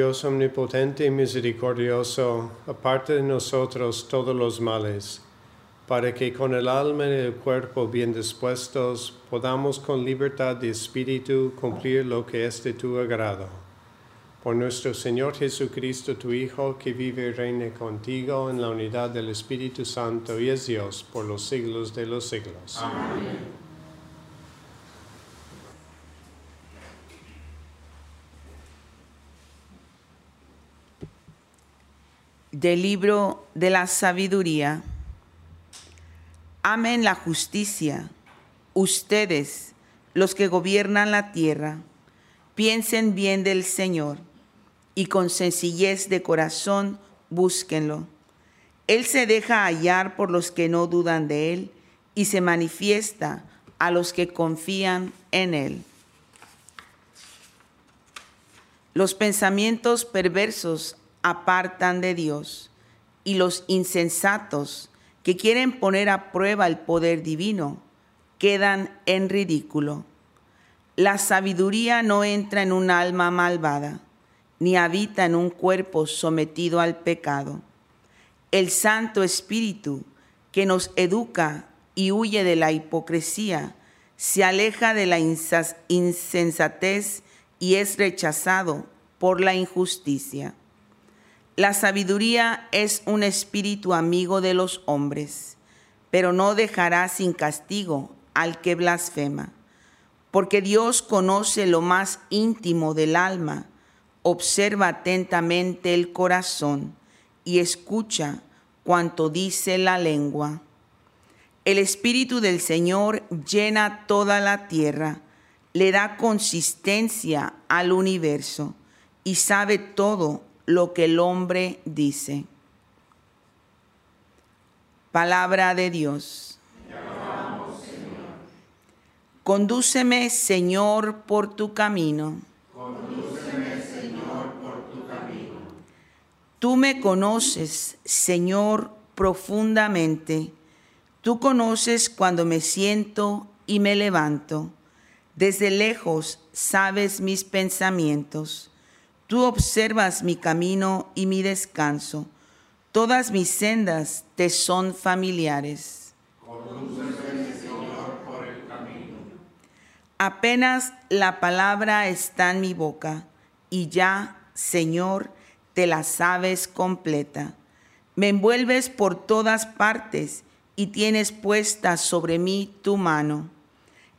Dios omnipotente y misericordioso, aparte de nosotros todos los males, para que con el alma y el cuerpo bien dispuestos podamos con libertad de espíritu cumplir lo que es de tu agrado. Por nuestro Señor Jesucristo, tu Hijo, que vive y reina contigo en la unidad del Espíritu Santo y es Dios por los siglos de los siglos. Amén. Del libro de la sabiduría. Amen la justicia, ustedes, los que gobiernan la tierra, piensen bien del Señor y con sencillez de corazón búsquenlo. Él se deja hallar por los que no dudan de Él y se manifiesta a los que confían en Él. Los pensamientos perversos apartan de Dios y los insensatos que quieren poner a prueba el poder divino quedan en ridículo. La sabiduría no entra en un alma malvada, ni habita en un cuerpo sometido al pecado. El Santo Espíritu, que nos educa y huye de la hipocresía, se aleja de la insensatez y es rechazado por la injusticia. La sabiduría es un espíritu amigo de los hombres, pero no dejará sin castigo al que blasfema, porque Dios conoce lo más íntimo del alma, observa atentamente el corazón y escucha cuanto dice la lengua. El Espíritu del Señor llena toda la tierra, le da consistencia al universo y sabe todo lo que el hombre dice. Palabra de Dios. Condúceme, Señor, por tu camino. Condúceme, Señor, por tu camino. Tú me conoces, Señor, profundamente. Tú conoces cuando me siento y me levanto. Desde lejos sabes mis pensamientos. Tú observas mi camino y mi descanso. Todas mis sendas te son familiares. Apenas la palabra está en mi boca y ya, Señor, te la sabes completa. Me envuelves por todas partes y tienes puesta sobre mí tu mano.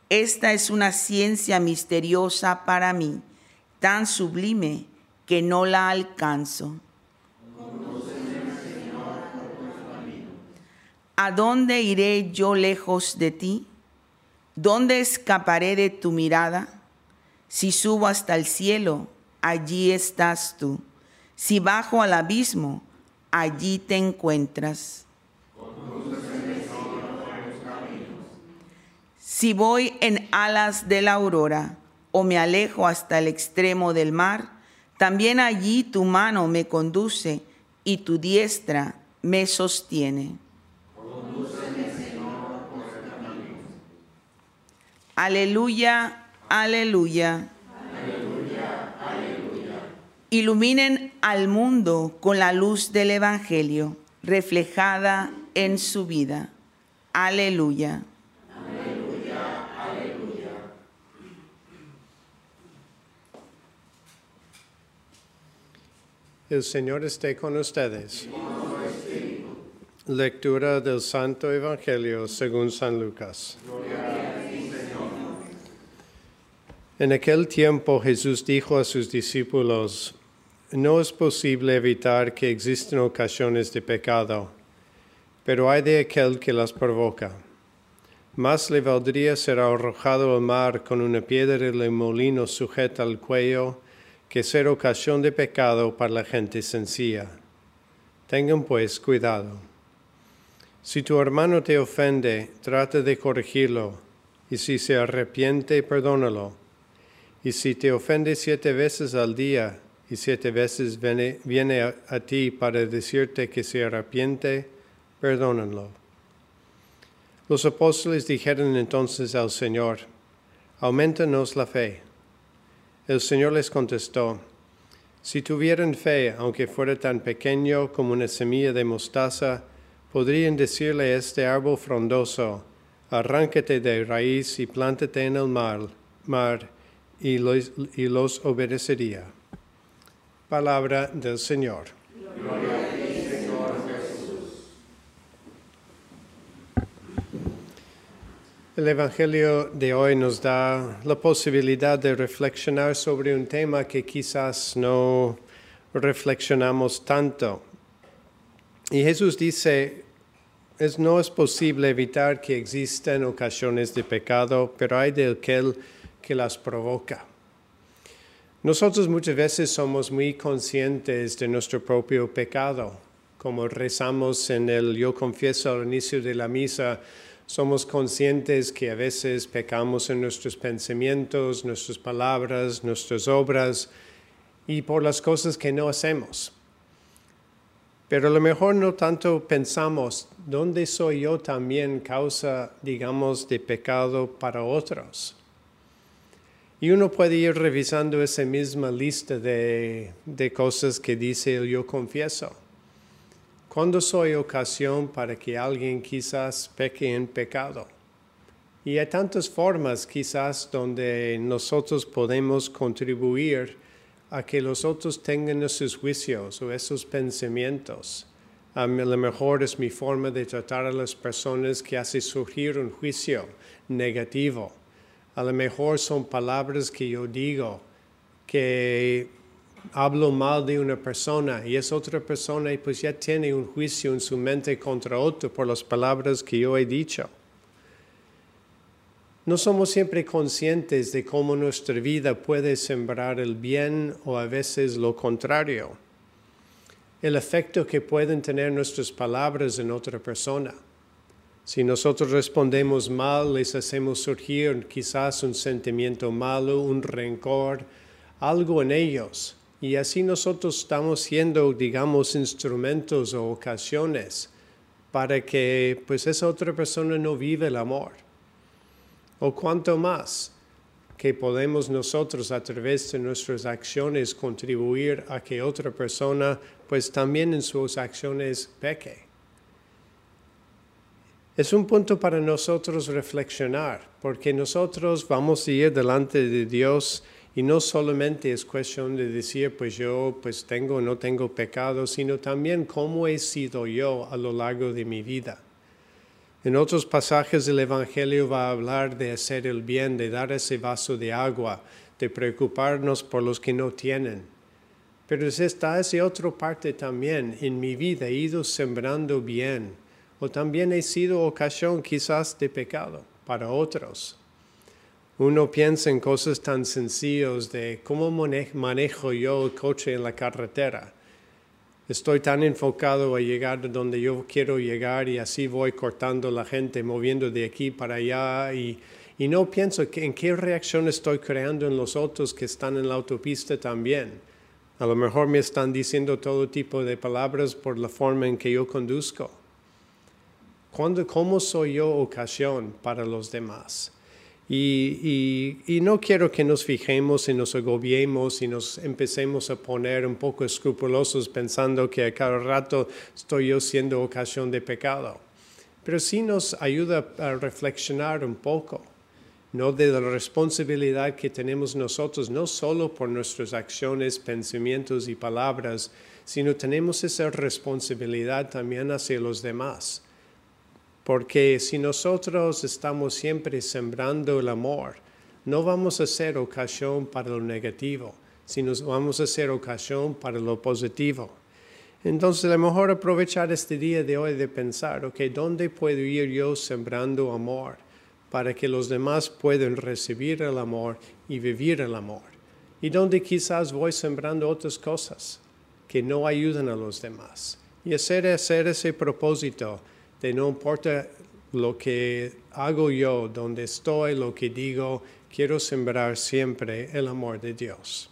Esta es una ciencia misteriosa para mí, tan sublime que no la alcanzo. ¿A dónde iré yo lejos de ti? ¿Dónde escaparé de tu mirada? Si subo hasta el cielo, allí estás tú. Si bajo al abismo, allí te encuentras. Si voy en alas de la aurora o me alejo hasta el extremo del mar, también allí tu mano me conduce y tu diestra me sostiene. Aleluya, aleluya. Iluminen al mundo con la luz del Evangelio reflejada en su vida. Aleluya. El Señor esté con ustedes. Lectura del Santo Evangelio según San Lucas. En aquel tiempo Jesús dijo a sus discípulos, no es posible evitar que existen ocasiones de pecado, pero hay de aquel que las provoca. Más le valdría ser arrojado al mar con una piedra de molino sujeta al cuello que ser ocasión de pecado para la gente sencilla. Tengan pues cuidado. Si tu hermano te ofende, trata de corregirlo, y si se arrepiente, perdónalo. Y si te ofende siete veces al día, y siete veces viene, a, a, ti para decirte que se arrepiente, perdónalo. Los apóstoles dijeron entonces al Señor, aumentanos la fe. El Señor les contestó, si tuvieran fe, aunque fuera tan pequeño como una semilla de mostaza, podrían decirle a este árbol frondoso, arránquete de raíz y plántate en el mar, mar y, los, y los obedecería. Palabra del Señor a ti, Señor Jesús. El Evangelio de hoy nos da la posibilidad de reflexionar sobre un tema que quizás no reflexionamos tanto. Y Jesús dice, es, no es posible evitar que existan ocasiones de pecado, pero hay de aquel que las provoca. Nosotros muchas veces somos muy conscientes de nuestro propio pecado, como rezamos en el yo confieso al inicio de la misa, somos conscientes que a veces pecamos en nuestros pensamientos, nuestras palabras, nuestras obras y por las cosas que no hacemos. Pero a lo mejor no tanto pensamos, ¿dónde soy yo también causa, digamos, de pecado para otros? Y uno puede ir revisando esa misma lista de, de cosas que dice el yo confieso. ¿Cuándo soy ocasión para que alguien quizás peque en pecado? Y hay tantas formas quizás donde nosotros podemos contribuir a que los otros tengan esos juicios o esos pensamientos. A lo mejor es mi forma de tratar a las personas que hace surgir un juicio negativo. A lo mejor son palabras que yo digo que hablo mal de una persona y es otra persona y pues ya tiene un juicio en su mente contra otro por las palabras que yo he dicho. No somos siempre conscientes de cómo nuestra vida puede sembrar el bien o a veces lo contrario. El efecto que pueden tener nuestras palabras en otra persona. Si nosotros respondemos mal, les hacemos surgir quizás un sentimiento malo, un rencor, algo en ellos. Y así nosotros estamos siendo, digamos, instrumentos o ocasiones para que pues esa otra persona no vive el amor o cuanto más que podemos nosotros a través de nuestras acciones contribuir a que otra persona pues también en sus acciones peque. Es un punto para nosotros reflexionar, porque nosotros vamos a ir delante de Dios y no solamente es cuestión de decir, pues yo pues tengo o no tengo pecado, sino también cómo he sido yo a lo largo de mi vida. En otros pasajes del Evangelio va a hablar de hacer el bien, de dar ese vaso de agua, de preocuparnos por los que no tienen. Pero está esa otra parte también. En mi vida he ido sembrando bien, o también he sido ocasión quizás de pecado para otros. Uno piensa en cosas tan sencillas de cómo manejo yo el coche en la carretera Estoy tan enfocado a llegar donde yo quiero llegar y así voy cortando la gente, moviendo de aquí para allá y, no pienso en qué reacción estoy creando en los otros que están en la autopista también. A lo mejor me están diciendo todo tipo de palabras por la forma en que yo conduzco. ¿Cómo soy yo ocasión para los demás? Y, no quiero que nos fijemos y nos agobiemos y nos empecemos a poner un poco escrupulosos pensando que a cada rato estoy yo siendo ocasión de pecado. Pero sí nos ayuda a reflexionar un poco, no de la responsabilidad que tenemos nosotros, no solo por nuestras acciones, pensamientos y palabras, sino tenemos esa responsabilidad también hacia los demás porque si nosotros estamos siempre sembrando el amor, no vamos a ser ocasión para lo negativo, sino vamos a ser ocasión para lo positivo. Entonces, a lo mejor aprovechar este día de hoy de pensar, ok, ¿dónde puedo ir yo sembrando amor para que los demás puedan recibir el amor y vivir el amor? Y dónde quizás voy sembrando otras cosas que no ayudan a los demás. Y hacer, hacer ese propósito no importa lo que hago yo, donde estoy, lo que digo, quiero sembrar siempre el amor de Dios.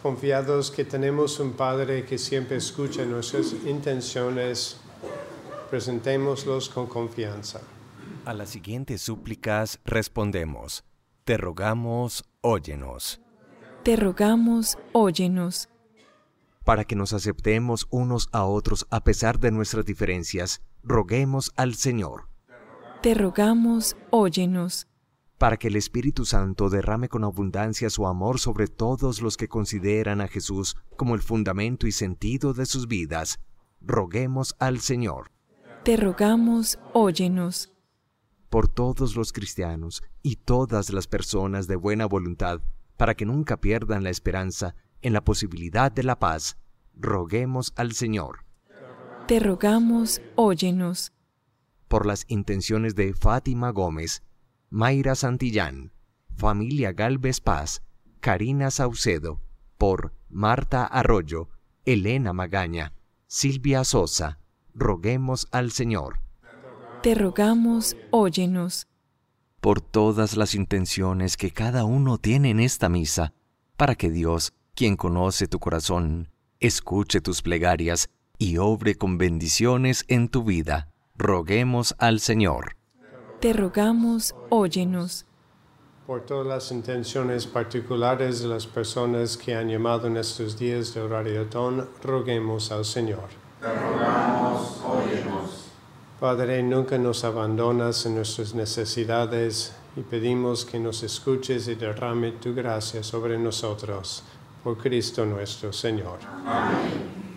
Confiados que tenemos un Padre que siempre escucha nuestras intenciones, presentémoslos con confianza. A las siguientes súplicas respondemos. Te rogamos, óyenos. Te rogamos, óyenos. Para que nos aceptemos unos a otros a pesar de nuestras diferencias, roguemos al Señor. Te rogamos, óyenos. Para que el Espíritu Santo derrame con abundancia su amor sobre todos los que consideran a Jesús como el fundamento y sentido de sus vidas, roguemos al Señor. Te rogamos, óyenos por todos los cristianos y todas las personas de buena voluntad, para que nunca pierdan la esperanza en la posibilidad de la paz, roguemos al Señor. Te rogamos, óyenos. Por las intenciones de Fátima Gómez, Mayra Santillán, familia Galvez Paz, Karina Saucedo, por Marta Arroyo, Elena Magaña, Silvia Sosa, roguemos al Señor te rogamos, óyenos. Por todas las intenciones que cada uno tiene en esta misa, para que Dios, quien conoce tu corazón, escuche tus plegarias y obre con bendiciones en tu vida, roguemos al Señor. Te rogamos, óyenos. Por todas las intenciones particulares de las personas que han llamado en estos días de oración, roguemos al Señor. te rogamos, óyenos. Padre, nunca nos abandonas en nuestras necesidades y pedimos que nos escuches y derrame tu gracia sobre nosotros. Por Cristo nuestro Señor. Amén.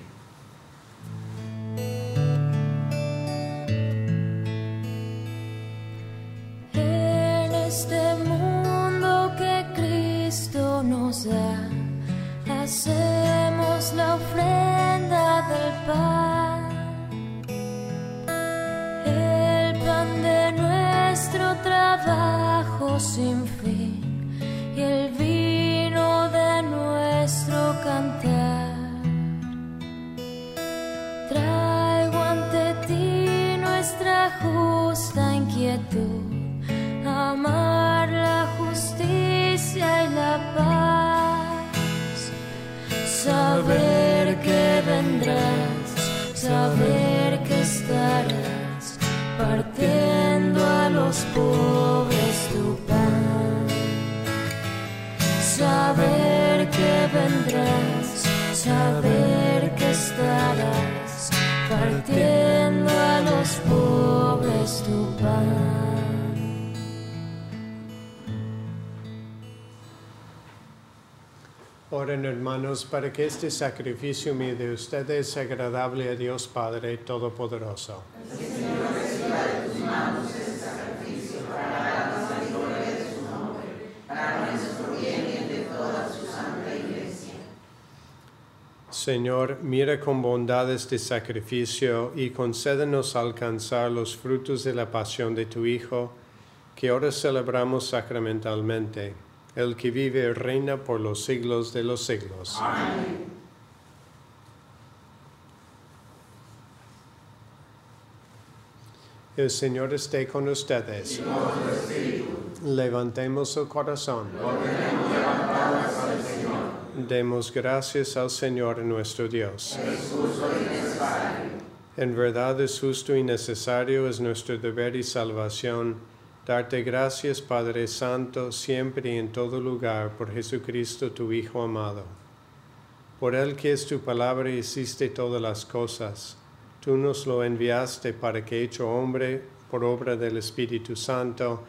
Sin fin y el vino de nuestro cantar. Traigo ante ti nuestra justa inquietud, amar la justicia y la paz, saber que vendrás, saber Oren hermanos para que este sacrificio mío de ustedes sea agradable a Dios Padre Todopoderoso. Señor mira con bondad este sacrificio y concédenos alcanzar los frutos de la pasión de tu Hijo, que ahora celebramos sacramentalmente, el que vive y reina por los siglos de los siglos. Amén. El Señor esté con ustedes. Levantemos el corazón. Demos gracias al Señor nuestro Dios. En verdad es justo y necesario, es nuestro deber y salvación, darte gracias Padre Santo, siempre y en todo lugar, por Jesucristo tu Hijo amado. Por Él que es tu palabra hiciste todas las cosas. Tú nos lo enviaste para que hecho hombre por obra del Espíritu Santo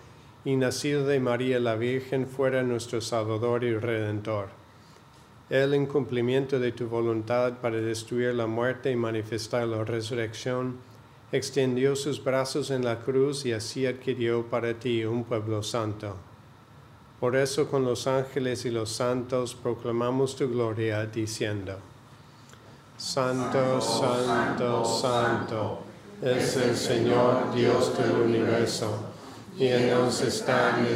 y nacido de María la Virgen fuera nuestro Salvador y Redentor el en cumplimiento de tu voluntad para destruir la muerte y manifestar la resurrección, extendió sus brazos en la cruz y así adquirió para ti un pueblo santo. Por eso con los ángeles y los santos proclamamos tu gloria diciendo, Santo, santo, santo es el Señor Dios del universo, y en el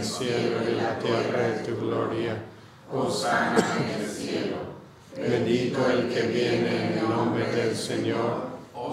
cielo y la tierra tu gloria Osana en el cielo. Bendito el que viene en el nombre del Señor.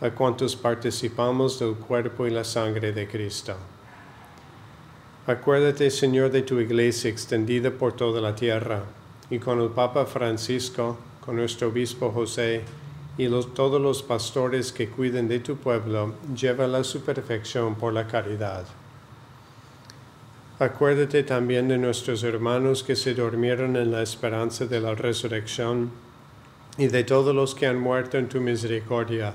a cuantos participamos del cuerpo y la sangre de Cristo. Acuérdate, Señor, de tu iglesia extendida por toda la tierra, y con el Papa Francisco, con nuestro obispo José, y todos los pastores que cuiden de tu pueblo, llévala a su perfección por la caridad. Acuérdate también de nuestros hermanos que se durmieron en la esperanza de la resurrección, y de todos los que han muerto en tu misericordia.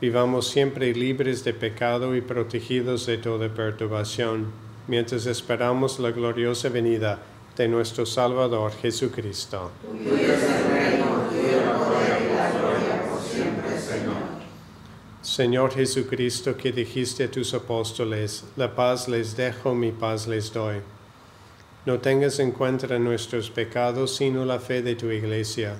vivamos siempre libres de pecado y protegidos de toda perturbación, mientras esperamos la gloriosa venida de nuestro Salvador Jesucristo. Señor Jesucristo, que dijiste a tus apóstoles, la paz les dejo, mi paz les doy. No tengas en cuenta nuestros pecados, sino la fe de tu iglesia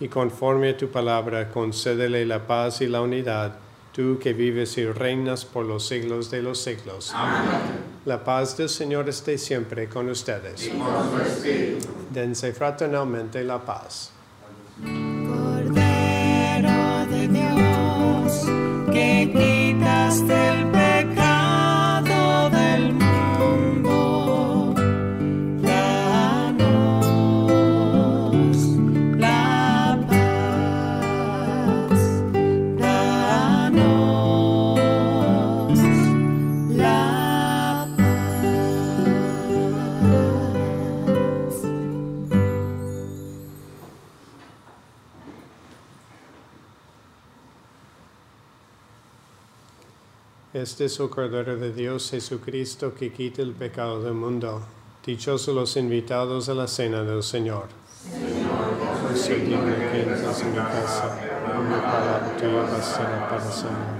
y conforme a tu palabra concédele la paz y la unidad, tú que vives y reinas por los siglos de los siglos. Amén. La paz del Señor esté siempre con ustedes. Y con espíritu. Dense fraternalmente la paz. Cordero de Dios, que quitas del Este es el Cordero de Dios Jesucristo que quita el pecado del mundo. Dichosos los invitados a la cena del Señor. Señor, soy digno que entres en mi casa, mi palabra tuya bastará para sanarme.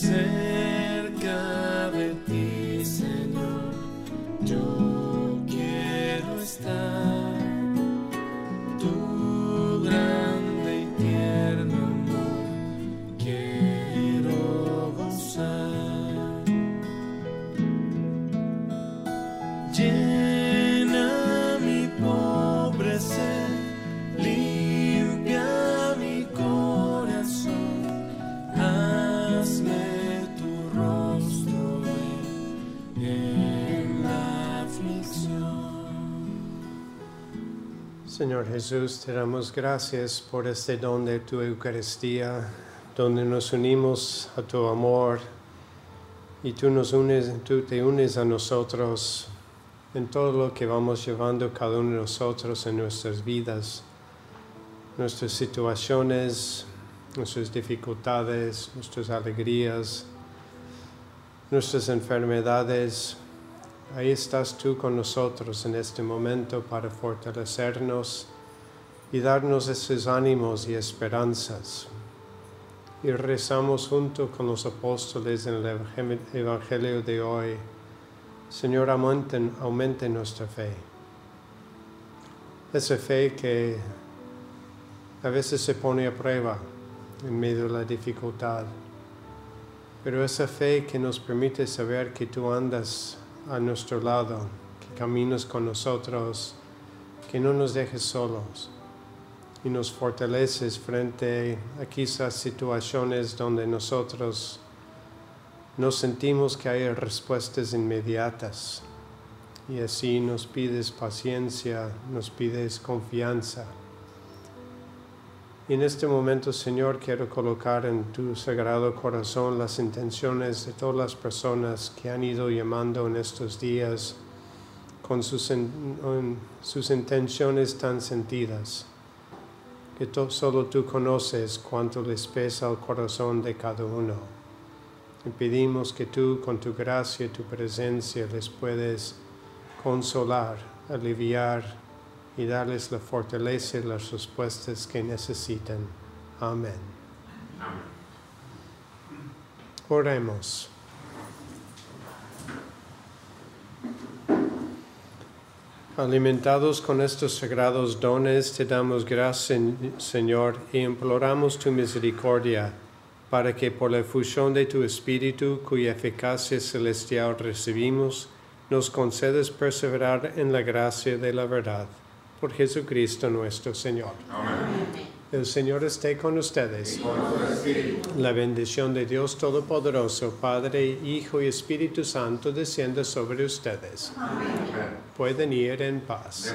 Señor Jesús, te damos gracias por este don de tu Eucaristía, donde nos unimos a tu amor y tú, nos unes, tú te unes a nosotros en todo lo que vamos llevando cada uno de nosotros en nuestras vidas, nuestras situaciones, nuestras dificultades, nuestras alegrías, nuestras enfermedades, Ahí estás tú con nosotros en este momento para fortalecernos y darnos esos ánimos y esperanzas. Y rezamos junto con los apóstoles en el Evangelio de hoy. Señor, aumente, aumente nuestra fe. Esa fe que a veces se pone a prueba en medio de la dificultad. Pero esa fe que nos permite saber que tú andas a nuestro lado, que caminas con nosotros, que no nos dejes solos y nos fortaleces frente a quizás situaciones donde nosotros no sentimos que hay respuestas inmediatas. Y así nos pides paciencia, nos pides confianza. Y en este momento, Señor, quiero colocar en tu sagrado corazón las intenciones de todas las personas que han ido llamando en estos días con sus, sus intenciones tan sentidas, que solo tú conoces cuánto les pesa el corazón de cada uno. Y pedimos que tú, con tu gracia y tu presencia, les puedes consolar, aliviar, y darles la fortaleza y las respuestas que necesitan. Amén. Oremos. Alimentados con estos sagrados dones, te damos gracias, Señor, y imploramos tu misericordia, para que por la efusión de tu Espíritu, cuya eficacia celestial recibimos, nos concedes perseverar en la gracia de la verdad. Por Jesucristo nuestro Señor. Amén. El Señor esté con ustedes. La bendición de Dios Todopoderoso, Padre, Hijo y Espíritu Santo, descienda sobre ustedes. Amén. Pueden ir en paz.